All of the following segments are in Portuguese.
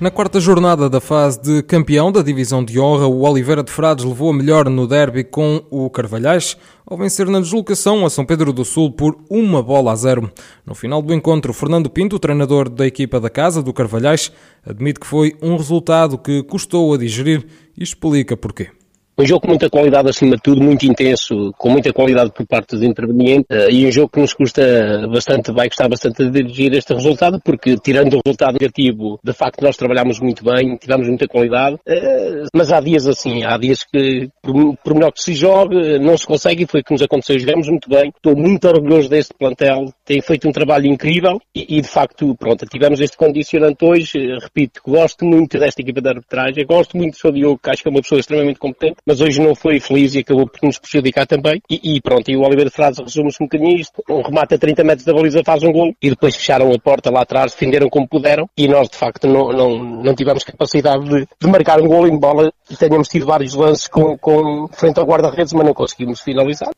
Na quarta jornada da fase de campeão da divisão de honra, o Oliveira de Frades levou a melhor no derby com o Carvalhais, ao vencer na deslocação a São Pedro do Sul por uma bola a zero. No final do encontro, Fernando Pinto, treinador da equipa da casa do Carvalhais, admite que foi um resultado que custou a digerir e explica porquê. Um jogo com muita qualidade acima de tudo, muito intenso, com muita qualidade por parte dos intervenientes eh, e um jogo que nos custa bastante, vai custar bastante a dirigir este resultado, porque tirando o resultado negativo, de facto nós trabalhamos muito bem, tivemos muita qualidade, eh, mas há dias assim, há dias que por melhor que se jogue, não se consegue e foi o que nos aconteceu, jogamos muito bem, estou muito orgulhoso deste plantel, tem feito um trabalho incrível e, e de facto, pronto, tivemos este condicionante hoje, eh, repito, gosto muito desta equipa de arbitragem, gosto muito do seu Diogo, que acho que é uma pessoa extremamente competente, mas hoje não foi feliz e acabou por nos prejudicar também. E, e pronto, e o Oliveira Frades resume-se um bocadinho isto. Um remate a 30 metros da baliza faz um gol e depois fecharam a porta lá atrás, defenderam como puderam e nós de facto não, não, não tivemos capacidade de, de marcar um gol em bola e tenhamos tido vários lances com, com frente ao guarda-redes, mas não conseguimos finalizar.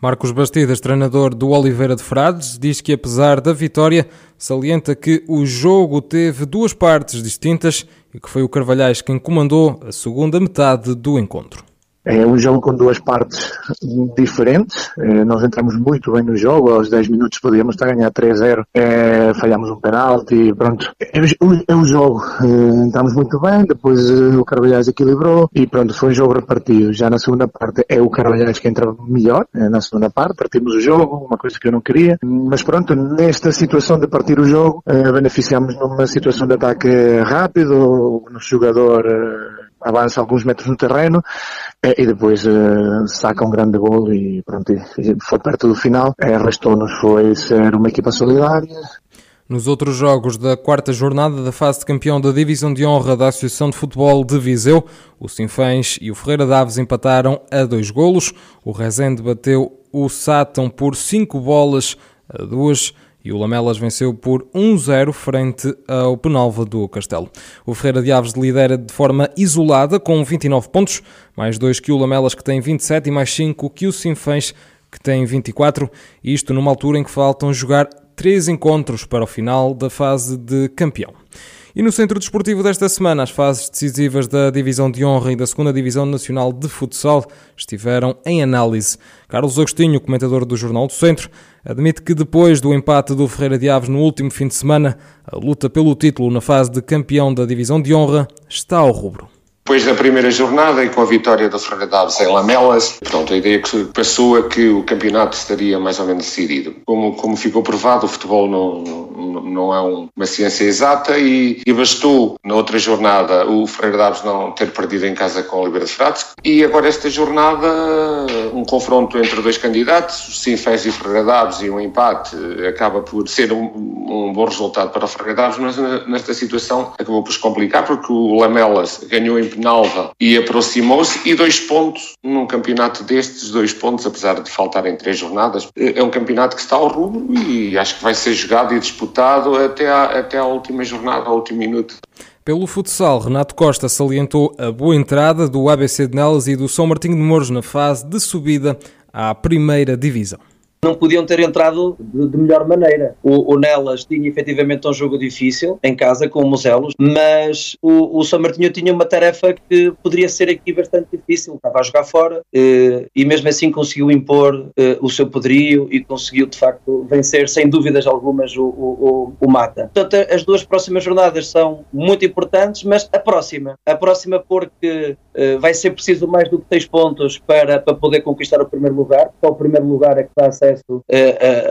Marcos Bastidas, treinador do Oliveira de Frades, diz que apesar da vitória, salienta que o jogo teve duas partes distintas e que foi o Carvalhais quem comandou a segunda metade do encontro. É um jogo com duas partes diferentes. É, nós entramos muito bem no jogo, aos 10 minutos podíamos estar a ganhar 3-0, é, falhamos um penalti, pronto. É, é um jogo, é, entramos muito bem, depois é, o Carvalhais equilibrou e pronto, foi um jogo repartido. Já na segunda parte é o Carvalhais que entra melhor, é, na segunda parte, partimos o jogo, uma coisa que eu não queria, mas pronto, nesta situação de partir o jogo, é, beneficiamos numa situação de ataque rápido, o nosso jogador avança alguns metros no terreno. eh, e depois uh, saca um grande gol e pronto, foi perto do final. Uh, Restou-nos foi ser uma equipa solidária. Nos outros jogos da quarta jornada da fase de campeão da Divisão de Honra da Associação de Futebol de Viseu, o Sinfãs e o Ferreira Daves empataram a dois golos. O Rezende bateu o Sátão por cinco bolas a duas e o Lamelas venceu por 1-0 frente ao Penalva do Castelo. O Ferreira de Aves lidera de forma isolada com 29 pontos, mais 2 que o Lamelas que tem 27 e mais 5 que o Sinfãs que tem 24, isto numa altura em que faltam jogar três encontros para o final da fase de campeão. E no Centro Desportivo desta semana, as fases decisivas da Divisão de Honra e da Segunda Divisão Nacional de Futsal estiveram em análise. Carlos Agostinho, comentador do Jornal do Centro, admite que depois do empate do Ferreira de Aves no último fim de semana, a luta pelo título na fase de campeão da Divisão de Honra está ao rubro. Depois da primeira jornada e com a vitória do Ferreira em Lamelas, pronto, a ideia que passou é que o campeonato estaria mais ou menos decidido. Como, como ficou provado, o futebol não, não, não é uma ciência exata e, e, bastou na outra jornada o Ferreira não ter perdido em casa com o Oliveira de e agora esta jornada um confronto entre dois candidatos, Sinfés e Ferreira Daves e um empate acaba por ser um, um bom resultado para o Ferreira mas nesta situação acabou por se complicar porque o Lamelas ganhou em Penalva e aproximou-se e dois pontos num campeonato destes, dois pontos, apesar de faltarem três jornadas, é um campeonato que está ao rubro e acho que vai ser jogado e disputado até à, até à última jornada, ao último minuto. Pelo futsal, Renato Costa salientou a boa entrada do ABC de Nelas e do São Martinho de Mouros na fase de subida à primeira divisão não podiam ter entrado de, de melhor maneira. O, o, Nelas tinha efetivamente um jogo difícil em casa com o Moselos, mas o, o São Martinho tinha uma tarefa que poderia ser aqui bastante difícil. Estava a jogar fora eh, e mesmo assim conseguiu impor eh, o seu poderio e conseguiu de facto vencer sem dúvidas algumas o, o, o, Mata. Portanto, as duas próximas jornadas são muito importantes, mas a próxima, a próxima porque eh, vai ser preciso mais do que seis pontos para, para poder conquistar o primeiro lugar, porque o primeiro lugar é que dá uh, uh,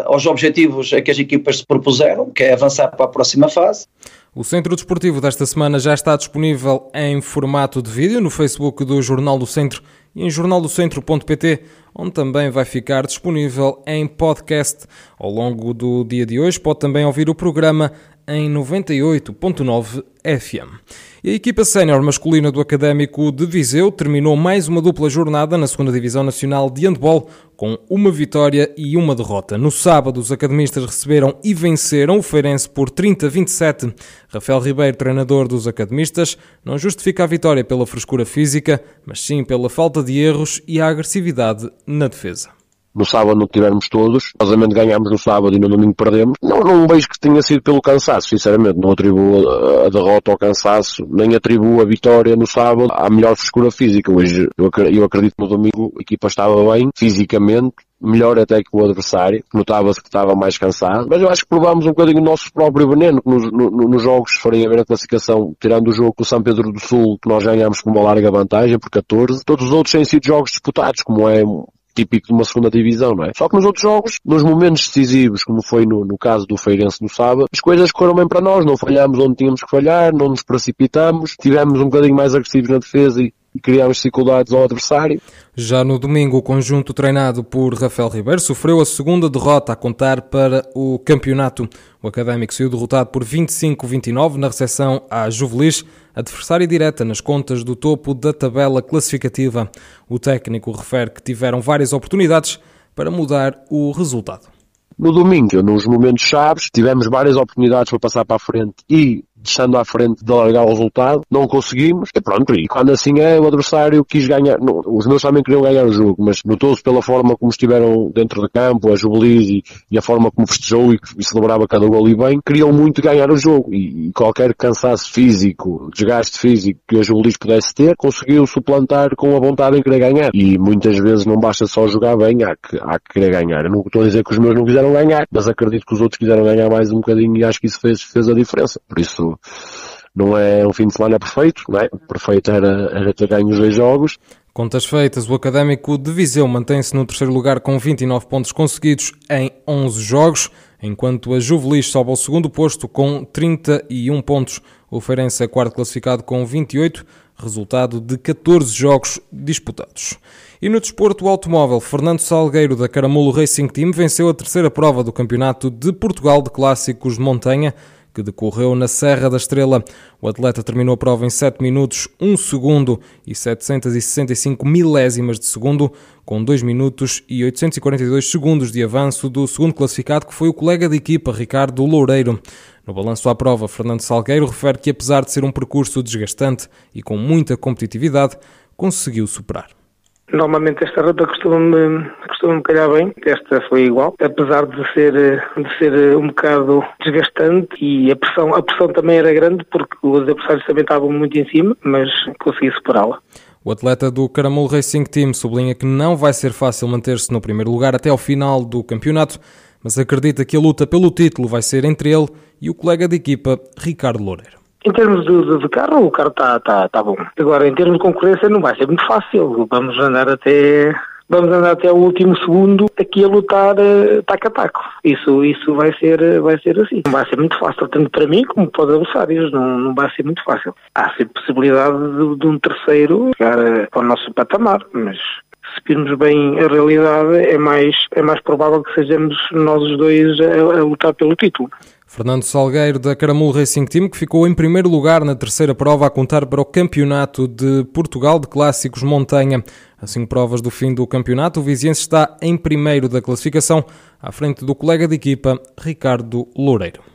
aos objetivos a que as equipas se propuseram, que é avançar para a próxima fase. O Centro Desportivo desta semana já está disponível em formato de vídeo no Facebook do Jornal do Centro e em jornaldocentro.pt, onde também vai ficar disponível em podcast. Ao longo do dia de hoje pode também ouvir o programa em 98.9 FM. E a equipa sénior masculina do Académico de Viseu terminou mais uma dupla jornada na segunda Divisão Nacional de Handball com uma vitória e uma derrota. No sábado, os academistas receberam e venceram o Feirense por 30-27. Rafael Ribeiro, treinador dos academistas, não justifica a vitória pela frescura física, mas sim pela falta de erros e a agressividade na defesa no sábado não tivermos todos, obviamente ganhámos no sábado e no domingo perdemos. Não, não vejo que tenha sido pelo cansaço, sinceramente. Não atribuo a derrota ao cansaço, nem atribuo a vitória no sábado à melhor frescura física. Hoje, eu acredito que no domingo a equipa estava bem, fisicamente, melhor até que o adversário, notava-se que estava mais cansado, mas eu acho que provámos um bocadinho o nosso próprio veneno, que nos, no, nos jogos, forem a ver a classificação, tirando o jogo com o São Pedro do Sul, que nós ganhámos com uma larga vantagem, por 14, todos os outros têm sido jogos disputados, como é típico de uma segunda divisão, não é? Só que nos outros jogos, nos momentos decisivos, como foi no, no caso do Feirense no sábado, as coisas correram bem para nós, não falhámos onde tínhamos que falhar, não nos precipitamos, tivemos um bocadinho mais agressivos na defesa e, e criámos dificuldades ao adversário. Já no domingo, o conjunto treinado por Rafael Ribeiro sofreu a segunda derrota a contar para o campeonato. O Académico saiu derrotado por 25-29 na recepção à Juvelis, adversária direta nas contas do topo da tabela classificativa. O técnico refere que tiveram várias oportunidades para mudar o resultado. No domingo, nos momentos chaves, tivemos várias oportunidades para passar para a frente e deixando à frente de largar o resultado, não conseguimos, e pronto, e quando assim é, o adversário quis ganhar, não, os meus também queriam ganhar o jogo, mas notou-se pela forma como estiveram dentro de campo, a Jubilis e, a forma como festejou e, e celebrava cada gol e bem, queriam muito ganhar o jogo, e, e, qualquer cansaço físico, desgaste físico que a Jubilis pudesse ter, conseguiu suplantar com a vontade em querer ganhar, e muitas vezes não basta só jogar bem, há que, há que querer ganhar. Eu não estou a dizer que os meus não quiseram ganhar, mas acredito que os outros quiseram ganhar mais um bocadinho e acho que isso fez, fez a diferença, por isso não é um fim de semana perfeito, não é? Perfeito era, era ter ganho os dois jogos. Contas feitas, o Académico de Viseu mantém-se no terceiro lugar com 29 pontos conseguidos em 11 jogos, enquanto a Juvelis sobe ao segundo posto com 31 pontos. O Feirense é quarto classificado com 28, resultado de 14 jogos disputados. E no desporto automóvel, Fernando Salgueiro da Caramulo Racing Team venceu a terceira prova do Campeonato de Portugal de Clássicos de Montanha, que decorreu na Serra da Estrela. O atleta terminou a prova em 7 minutos, 1 segundo e 765 milésimas de segundo, com 2 minutos e 842 segundos de avanço do segundo classificado, que foi o colega de equipa Ricardo Loureiro. No balanço à prova, Fernando Salgueiro refere que, apesar de ser um percurso desgastante e com muita competitividade, conseguiu superar. Normalmente esta ruta costuma-me costuma calhar bem, esta foi igual, apesar de ser, de ser um bocado desgastante e a pressão, a pressão também era grande porque os adversários também estavam muito em cima, mas consegui superá-la. O atleta do Caramelo Racing Team sublinha que não vai ser fácil manter-se no primeiro lugar até ao final do campeonato, mas acredita que a luta pelo título vai ser entre ele e o colega de equipa Ricardo Loureiro. Em termos de, de, carro, o carro está tá, tá bom. Agora, em termos de concorrência, não vai ser muito fácil. Vamos andar até vamos andar até o último segundo aqui a lutar uh, taco a taco. Isso, isso vai, ser, vai ser assim. Não vai ser muito fácil, tanto para mim como para os adversários. Não, não vai ser muito fácil. Há sempre possibilidade de, de um terceiro chegar uh, para o nosso patamar, mas se virmos bem a realidade, é mais, é mais provável que sejamos nós os dois a, a lutar pelo título. Fernando Salgueiro da Caramulo Racing Team, que ficou em primeiro lugar na terceira prova a contar para o Campeonato de Portugal de Clássicos Montanha. A cinco provas do fim do campeonato, o Viziense está em primeiro da classificação, à frente do colega de equipa Ricardo Loureiro.